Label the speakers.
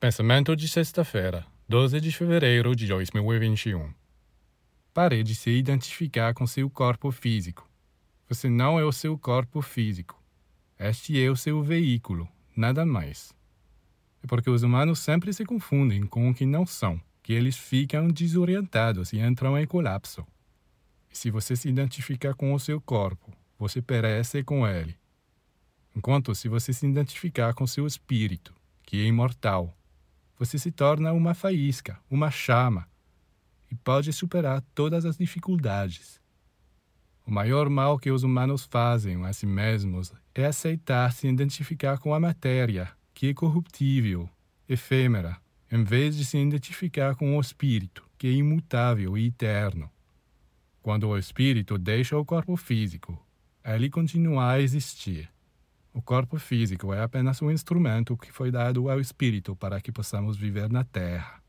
Speaker 1: Pensamento de sexta-feira, 12 de fevereiro de 2021. Pare de se identificar com seu corpo físico. Você não é o seu corpo físico. Este é o seu veículo, nada mais. É porque os humanos sempre se confundem com o que não são, que eles ficam desorientados e entram em colapso. E se você se identificar com o seu corpo, você perece com ele. Enquanto se você se identificar com seu espírito, que é imortal, você se torna uma faísca, uma chama, e pode superar todas as dificuldades. O maior mal que os humanos fazem a si mesmos é aceitar se identificar com a matéria, que é corruptível, efêmera, em vez de se identificar com o espírito, que é imutável e eterno. Quando o espírito deixa o corpo físico, ele continua a existir. O corpo físico é apenas um instrumento que foi dado ao espírito para que possamos viver na Terra.